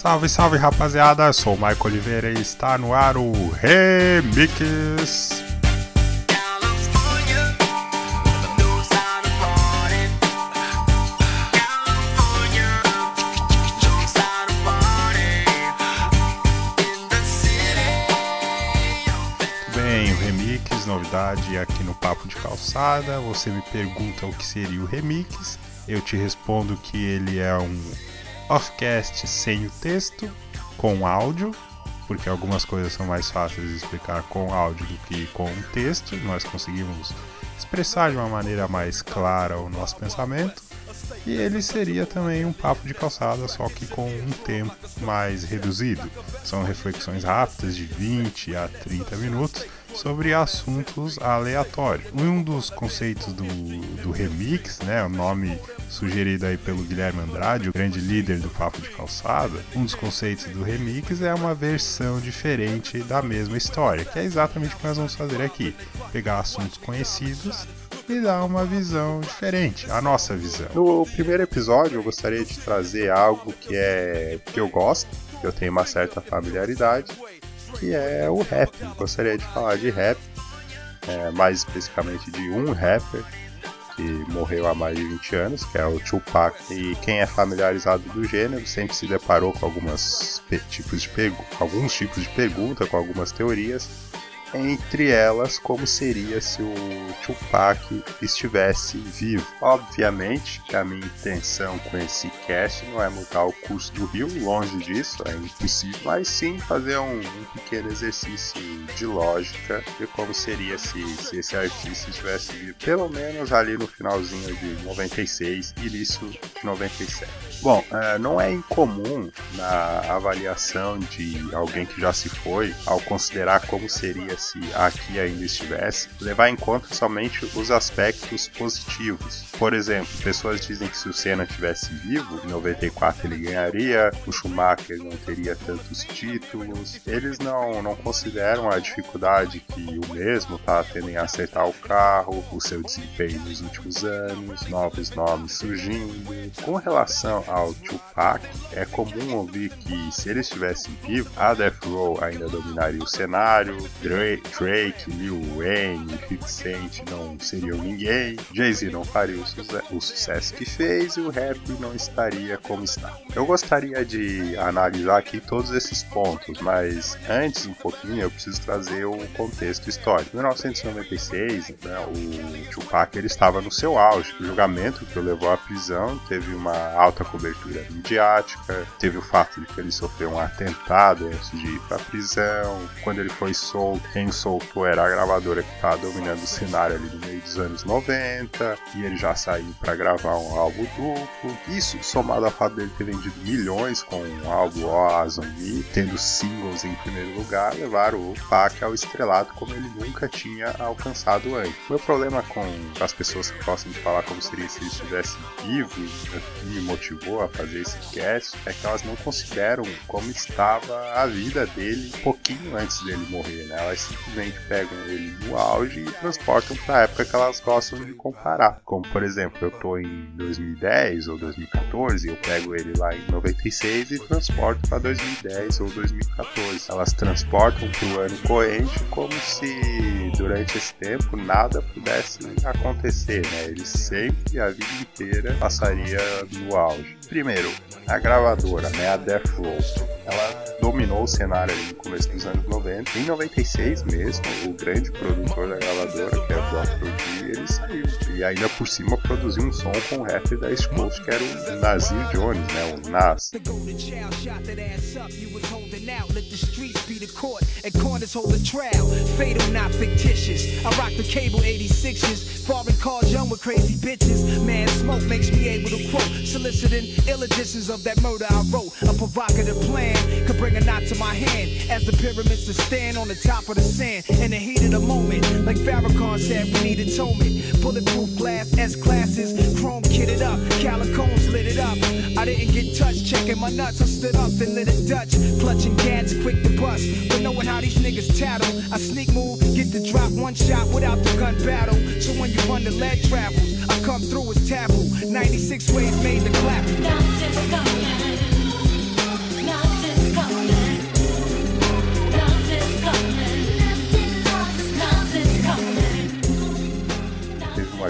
Salve, salve rapaziada, eu sou o Michael Oliveira e está no ar o Remix. Bem, o Remix, novidade aqui no Papo de Calçada. Você me pergunta o que seria o Remix, eu te respondo que ele é um offcast sem o texto, com áudio, porque algumas coisas são mais fáceis de explicar com áudio do que com texto. Nós conseguimos expressar de uma maneira mais clara o nosso pensamento. E ele seria também um papo de calçada, só que com um tempo mais reduzido. São reflexões rápidas de 20 a 30 minutos sobre assuntos aleatórios. Um dos conceitos do, do remix, né, o nome sugerido aí pelo Guilherme Andrade, o grande líder do Papo de Calçada, um dos conceitos do remix é uma versão diferente da mesma história, que é exatamente o que nós vamos fazer aqui. Pegar assuntos conhecidos e dar uma visão diferente, a nossa visão. No primeiro episódio eu gostaria de trazer algo que é que eu gosto, que eu tenho uma certa familiaridade, que é o rap. Gostaria de falar de rap, é, mais especificamente de um rapper que morreu há mais de 20 anos, que é o Tupac. E quem é familiarizado do gênero sempre se deparou com algumas tipos de alguns tipos de pergunta, com algumas teorias entre elas como seria se o Tupac estivesse vivo. Obviamente que a minha intenção com esse cast não é mudar o curso do rio, longe disso, é impossível, mas sim fazer um, um pequeno exercício de lógica de como seria se, se esse artista estivesse vivo, pelo menos ali no finalzinho de 96, início de 97. Bom, é, não é incomum na avaliação de alguém que já se foi, ao considerar como seria se aqui ainda estivesse, levar em conta somente os aspectos positivos. Por exemplo, pessoas dizem que se o Senna tivesse vivo, em 94 ele ganharia, o Schumacher não teria tantos títulos. Eles não, não consideram a dificuldade que o mesmo está tendo em acertar o carro, o seu desempenho nos últimos anos, novos nomes surgindo. Com relação ao Tupac, é comum ouvir que se ele estivesse vivo, a Death Row ainda dominaria o cenário, Drake Drake, Lil Wayne, 50 Cent não seriam ninguém, Jay-Z não faria o, su o, sucesso que fez e o rap não estaria como está. Eu gostaria de analisar aqui todos esses pontos, mas antes um pouquinho eu preciso trazer o contexto histórico. Em 1996, né, o Tupac ele estava no seu auge. O julgamento que o levou à prisão teve uma alta cobertura midiática, teve o fato de que ele sofreu um atentado antes de ir para a prisão. Quando ele foi solto, quem soltou era a gravadora que estava dominando o cenário ali no meio dos anos 90, e ele já saiu para gravar um álbum duplo. Isso, somado ao fato dele ter vendido milhões com um álbum Awesome Me, tendo singles em primeiro lugar, levaram o Pac ao estrelado como ele nunca tinha alcançado antes. O meu problema com as pessoas que gostam de falar como seria se ele estivesse vivo e me motivou a fazer esse cast é que elas não consideram como estava a vida dele um pouquinho antes dele morrer, né? Elas simplesmente pegam ele no auge e transportam para a época que elas gostam de comparar. Como por exemplo, eu tô em 2010 ou 2014, eu pego ele lá em 96 e transporto para 2010 ou 2014. Elas transportam para o ano corrente como se durante esse tempo nada pudesse acontecer, né? Ele sempre, a vida inteira, passaria no auge. Primeiro, a gravadora, né, a Death Row, ela dominou o cenário ali no começo dos anos 90. Em 96 mesmo, o grande produtor da gravadora, que é o Dr. G, ele saiu. E ainda por cima produziu um som com o rapper da Coast, que era o Nazir Jones, né, o Nas. Fatal, not. I rock the cable 86s. Foreign cars, young with crazy bitches. Man, smoke makes me able to quote. Soliciting ill editions of that murder I wrote. A provocative plan could bring a knot to my hand. As the pyramids to stand on the top of the sand. In the heat of the moment, like Farrakhan said, we need atonement. Bulletproof glass, S classes, chrome kitted up. Calicones lit it up. I didn't get touched, checking my nuts. I stood up and lit it Dutch. Clutching cats, quick to bust. But knowing how these niggas tattle. I sneak move, get the one shot without the gun battle. So when you run the lead travels, I come through as taboo. 96 ways made the clap.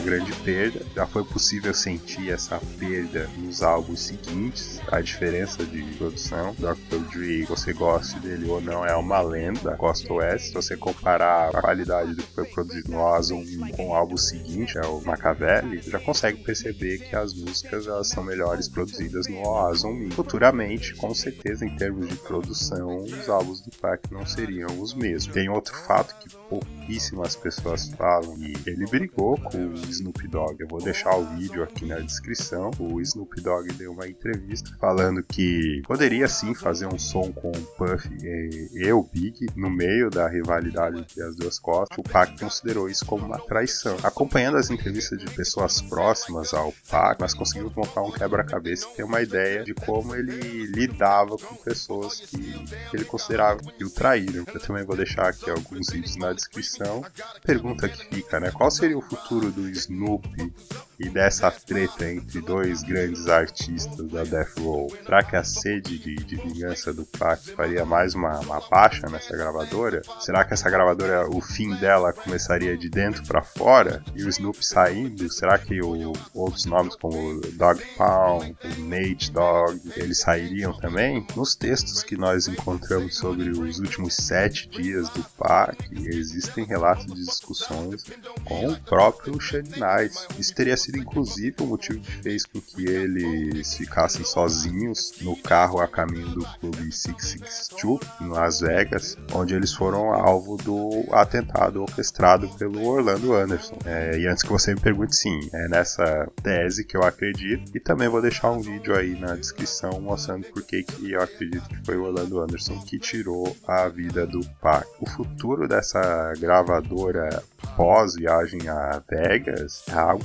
Grande perda. Já foi possível sentir essa perda nos álbuns seguintes. A diferença de produção, Dr. Dre, você goste dele ou não, é uma lenda da Costa Oeste. Se você comparar a qualidade do que foi produzido no Ozone com o álbum seguinte, é o Machiavelli, já consegue perceber que as músicas elas são melhores produzidas no Ozone. Futuramente, com certeza, em termos de produção, os álbuns do Pac não seriam os mesmos. Tem outro fato que pouquíssimas pessoas falam e ele brigou com Snoop Dogg. Eu vou deixar o vídeo aqui na descrição. O Snoop Dogg deu uma entrevista falando que poderia sim fazer um som com o Puff e, o Big no meio da rivalidade entre as duas costas. O Pac considerou isso como uma traição. Acompanhando as entrevistas de pessoas próximas ao Pac, nós conseguimos montar um quebra-cabeça e ter uma ideia de como ele lidava com pessoas que, que ele considerava que o traíram. Eu também vou deixar aqui alguns vídeos na descrição. Pergunta que fica, né? Qual seria o futuro do Snoopy e dessa treta entre dois grandes artistas da Death Row? Será que a sede de, de vingança do Pac faria mais uma, uma baixa nessa gravadora? Será que essa gravadora, o fim dela começaria de dentro para fora e o Snoopy saindo? Será que o, outros nomes como Dog Pound, o Nate Dog, eles sairiam também? Nos textos que nós encontramos sobre os últimos sete dias do Pac, existem relatos de discussões com o próprio Shane Knight. Isso teria sido inclusive o motivo que fez com que eles ficassem sozinhos no carro a caminho do clube 662 em Las Vegas, onde eles foram alvo do atentado orquestrado pelo Orlando Anderson. É, e antes que você me pergunte, sim, é nessa tese que eu acredito. E também vou deixar um vídeo aí na descrição mostrando por que eu acredito que foi o Orlando Anderson que tirou a vida do Pac. O futuro dessa gravadora pós-viagem a Vegas é algo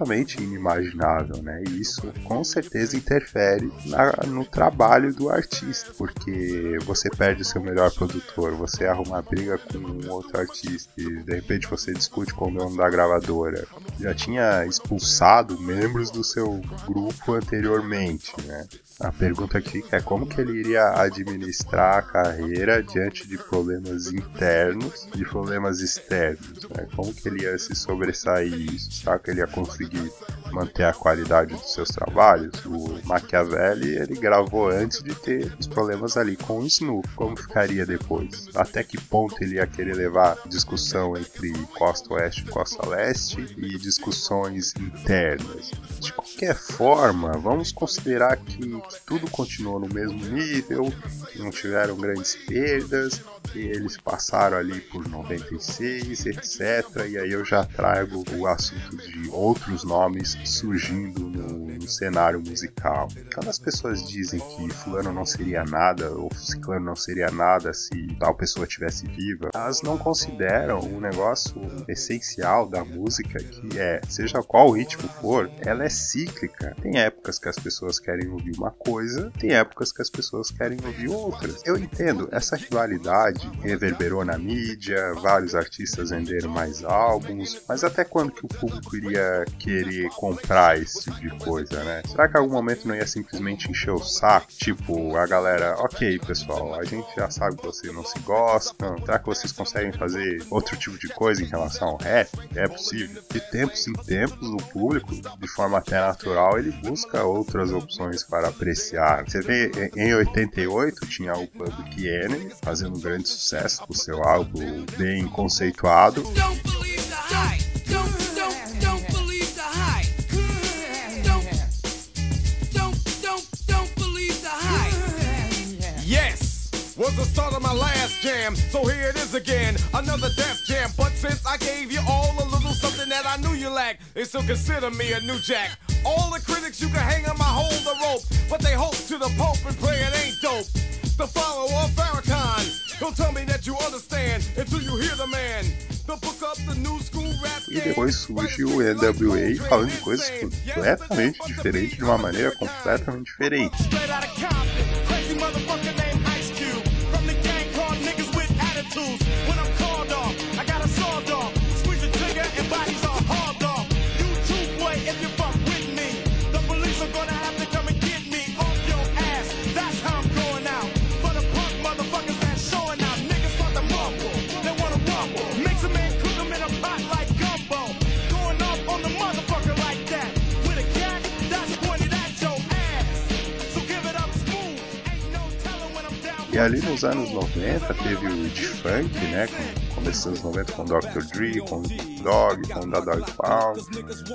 completamente inimaginável, né? E isso com certeza interfere na, no trabalho do artista, porque você perde o seu melhor produtor, você arruma briga com um outro artista e de repente você discute com o dono da gravadora. Já tinha expulsado membros do seu grupo anteriormente, né? A pergunta fica é como que ele iria administrar a carreira diante de problemas internos, de problemas externos, né? Como que ele ia se sobressair isso? Que ele ia conseguir manter a qualidade dos seus trabalhos? O Machiavelli, ele gravou antes de ter os problemas ali com o Snoop. Como ficaria depois? Até que ponto ele ia querer levar discussão entre costa oeste e costa leste e discussões internas? De qualquer forma, vamos considerar que, que tudo continuou no mesmo nível, não tiveram grandes perdas, que eles passaram ali por 96, etc. E aí eu já trago o assunto de outros nomes surgindo no, no cenário musical. Quando as pessoas dizem que fulano não seria nada ou ciclano não seria nada se tal pessoa tivesse viva, elas não consideram um negócio essencial da música que é, seja qual o ritmo for, ela é cíclica. Tem épocas que as pessoas querem ouvir uma coisa, tem épocas que as pessoas querem ouvir outras. Eu entendo, essa rivalidade reverberou na mídia, vários artistas venderam mais álbuns, mas até quando que o público iria querer comprar esse tipo de coisa, né? Será que algum momento não ia simplesmente encher o saco? Tipo, a galera, ok pessoal, a gente já sabe que vocês não se gostam, será que vocês conseguem fazer outro tipo de coisa em relação ao rap? É possível. De tempos em tempos, o público, de forma até natural, ele busca outras opções para apreciar. Você vê, em 88 tinha o Public Enemy fazendo um grande sucesso com seu álbum bem conceituado. Yes! Was the start of my last jam. So here it is again, another death jam. But since I gave you all a little something that I knew you lacked, they still consider me a new jack. All the critics you can hang on my hold the rope, but they hope to the Pope and pray it ain't dope. The follower of Farrakhan, don't tell me that you understand until you hear the man. E depois surge o NWA falando de coisas completamente diferentes, de uma maneira completamente diferente. Ali nos anos 90 teve o de funk, né? Começando nos 90 com Dr. Dre, com Dog, com Da Dog Pound.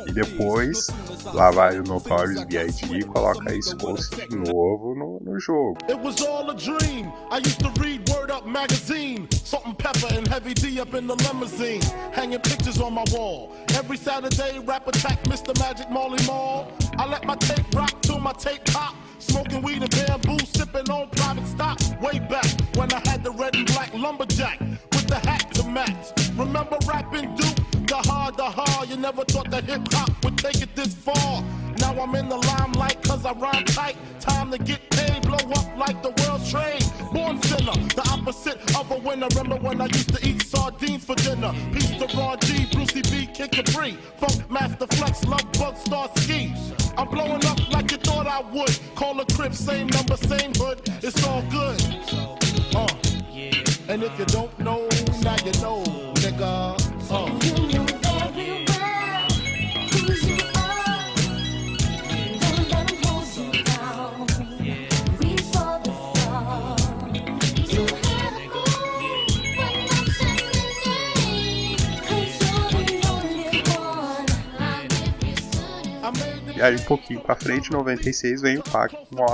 E depois lá vai o Notorious B.I.G. e coloca isso de novo no, no jogo. It was all a dream. I used to read Word Up magazine. Salt and pepper and heavy D up in the limousine. Hanging pictures on my wall. Every Saturday, rap attack Mr. Magic Molly Mall. I let my tape rock till my tape pop. Smoking weed and bamboo, sipping on private stock. Way back when I had the red and black lumberjack with the hat to match. Remember rapping Duke? The hard, the hard. You never thought that hip hop would take it this far. Now I'm in the limelight cause I rhyme tight. Time to get paid, blow up like the world's trade. Born sinner, the opposite of a winner. Remember when I used to eat sardines for dinner? Peace to Ron G, Brucey B, Kid Capri. Funk Master Flex, Love Bug, Star Ski. I'm blowing up like you thought I would. Call a crib, same number, same hood. It's all good. Uh. And if you don't know, now you know, nigga. E aí, um pouquinho pra frente, 96, vem o pacto com.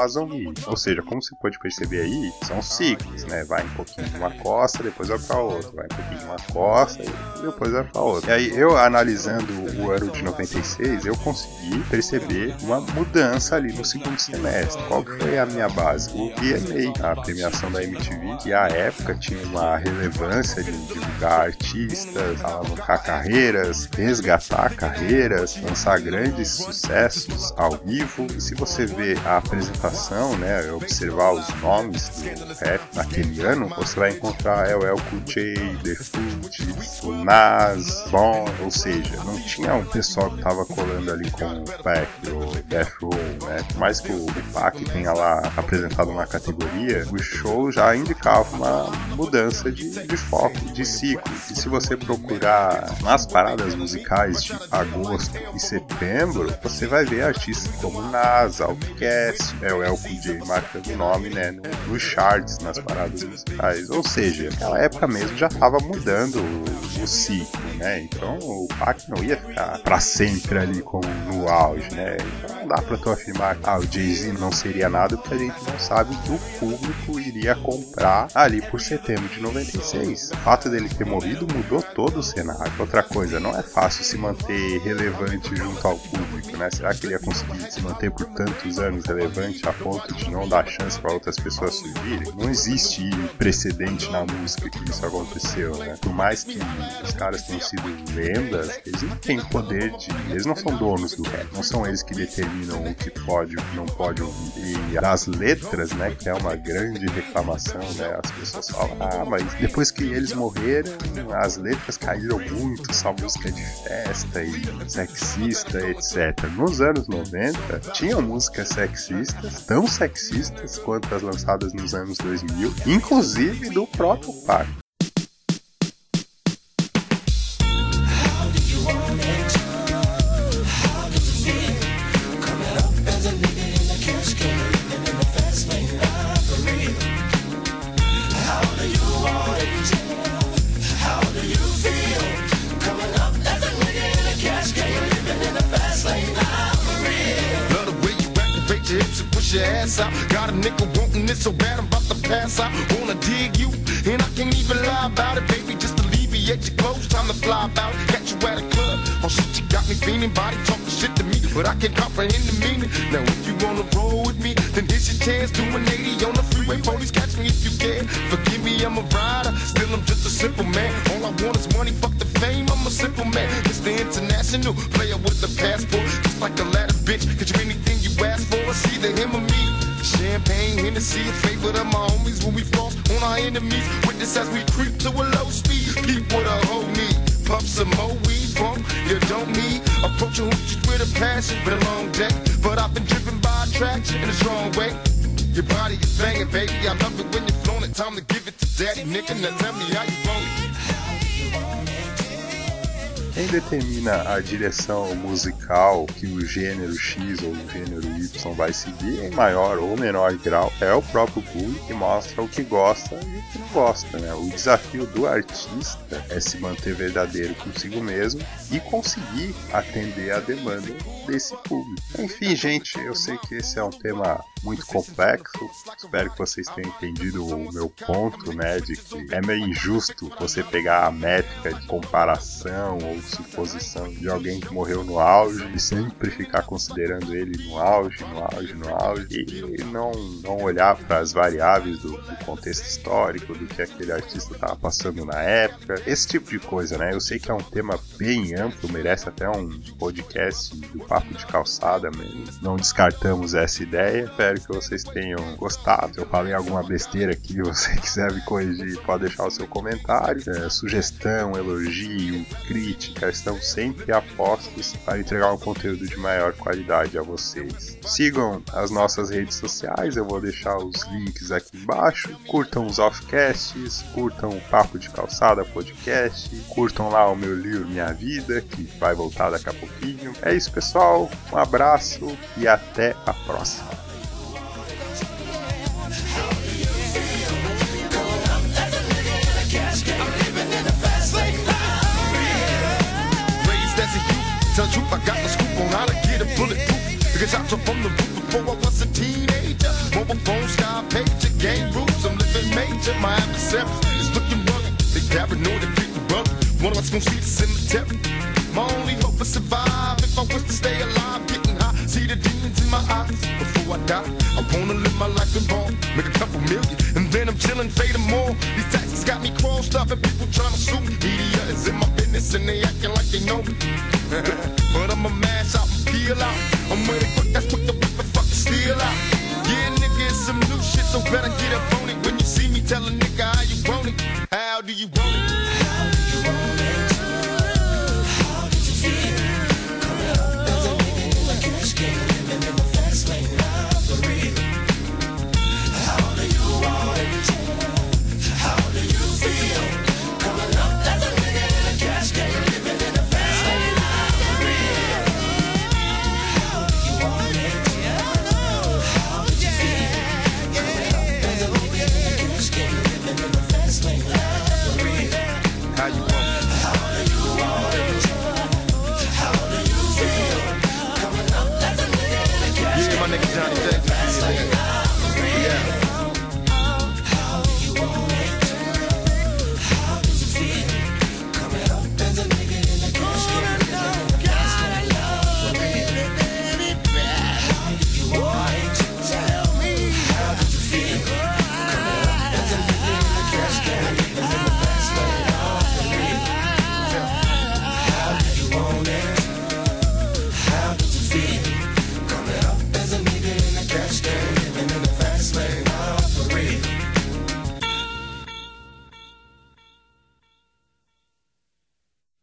Ou seja, como você pode perceber aí, são ciclos, né? Vai um pouquinho de uma costa, depois vai pra outra. Vai um pouquinho de uma costa depois vai pra outra. E aí, eu analisando o ano de 96, eu consegui perceber uma mudança ali no segundo semestre. Qual que foi a minha base? O VMA, a premiação da MTV, que à época tinha uma relevância de divulgar artistas, alavancar carreiras, resgatar carreiras, lançar grandes sucessos ao vivo. E se você ver a apresentação, né, observar os nomes do rap naquele ano, você vai encontrar LL Cool J, The Foot, o Bon, ou seja, não tinha um pessoal que tava colando ali com o Pac ou Death Row, né? Por mais que o Pac tenha lá apresentado uma categoria, o show já indicava uma mudança de, de foco, de ciclo. E se você procurar nas paradas musicais de agosto e setembro, você vai vai ver artistas como Nas, Outcast, é o Elco J marcando o nome, né, no, no charts, nas paradas musicais. Ou seja, naquela época mesmo já estava mudando o, ciclo, né? Então o Pac não ia ficar para sempre ali com, no auge, né? Então não dá para tu afirmar que ah, o Jay-Z não seria nada porque a gente não sabe que o público iria comprar ali por setembro de 96. O fato dele ter morrido mudou todo o cenário. Outra coisa, não é fácil se manter relevante junto ao público, né? Será que ele ia conseguir se manter por tantos anos relevante a ponto de não dar chance para outras pessoas surgirem? Não existe precedente na música que isso aconteceu, né? Por mais que os caras tenham sido lendas, eles não têm poder de. Eles não são donos do rap, não são eles que determinam o que pode e o que não pode ouvir. E as letras, né, que é uma grande reclamação, né? As pessoas falam, ah, mas depois que eles morreram, as letras caíram muito, essa música de festa e sexista, etc. Nos nos anos 90 tinham músicas sexistas, tão sexistas quanto as lançadas nos anos 2000, inclusive do próprio Pac. Ass out. Got a nigga wanting it so bad I'm about to pass out. Wanna dig you, and I can't even lie about it, baby. Just alleviate your clothes, time to fly about. Catch you at a club, oh shit, you got me feeling. Body talking shit to me, but I can't comprehend the meaning. Now if you wanna roll with me, then here's your chance. Do an 80 on the freeway, police catch me if you can. Forgive me, I'm a rider, still I'm just a simple man. All I want is money, fuck the fame. I'm a simple man. It's the international player with the passport, just like a ladder bitch. Get you anything you ask for, see the him. Champagne, Hennessy, a favorite of my homies when we floss on our enemies. Witness as we creep to a low speed. Keep what a hoe need. Pump some more weed, bump, you don't need. Approaching hoochies with a passion, been a long day. But I've been driven by attraction in a strong way. Your body is banging, baby. I love it when you're flown it. Time to give it to daddy, nigga. Now tell me how you want it. Quem determina a direção musical que o gênero X ou o gênero Y vai seguir em maior ou menor grau é o próprio público que mostra o que gosta e o que não gosta. Né? O desafio do artista é se manter verdadeiro consigo mesmo e conseguir atender a demanda desse público. Enfim, gente, eu sei que esse é um tema muito complexo. Espero que vocês tenham entendido o meu ponto, né, de que é meio injusto você pegar a métrica de comparação ou suposição de alguém que morreu no auge e sempre ficar considerando ele no auge, no auge, no auge e não, não olhar para as variáveis do, do, contexto histórico, do que aquele artista estava passando na época, esse tipo de coisa, né? Eu sei que é um tema bem amplo, merece até um podcast do papo de calçada mesmo. Não descartamos essa ideia. Espero que vocês tenham gostado. Se eu falei alguma besteira aqui, você quiser me corrigir, pode deixar o seu comentário. É, sugestão, elogio, crítica, estão sempre a postos para entregar um conteúdo de maior qualidade a vocês. Sigam as nossas redes sociais, eu vou deixar os links aqui embaixo. Curtam os offcasts, curtam o Papo de Calçada podcast, curtam lá o meu livro Minha Vida, que vai voltar daqui a pouquinho. É isso, pessoal. Um abraço e até a próxima. Tell the truth, I got the scoop on how to get a bulletproof. Because shots from the roof before I was a teenager. Mobile phone, sky page, game rules. I'm living major. My adversaries is looking rugged. They paranoid and treat brother. One of us gonna see the cemetery. My only hope is survive. If I was to stay alive, getting high, see the demons in my eyes. Before I die, I wanna live my life in wrong. Make a couple million, and then I'm chilling, fading more. These taxes got me crossed up, and people trying to sue. Media is in my business, and they acting like they know me. But I'ma mash out and peel out. I'm with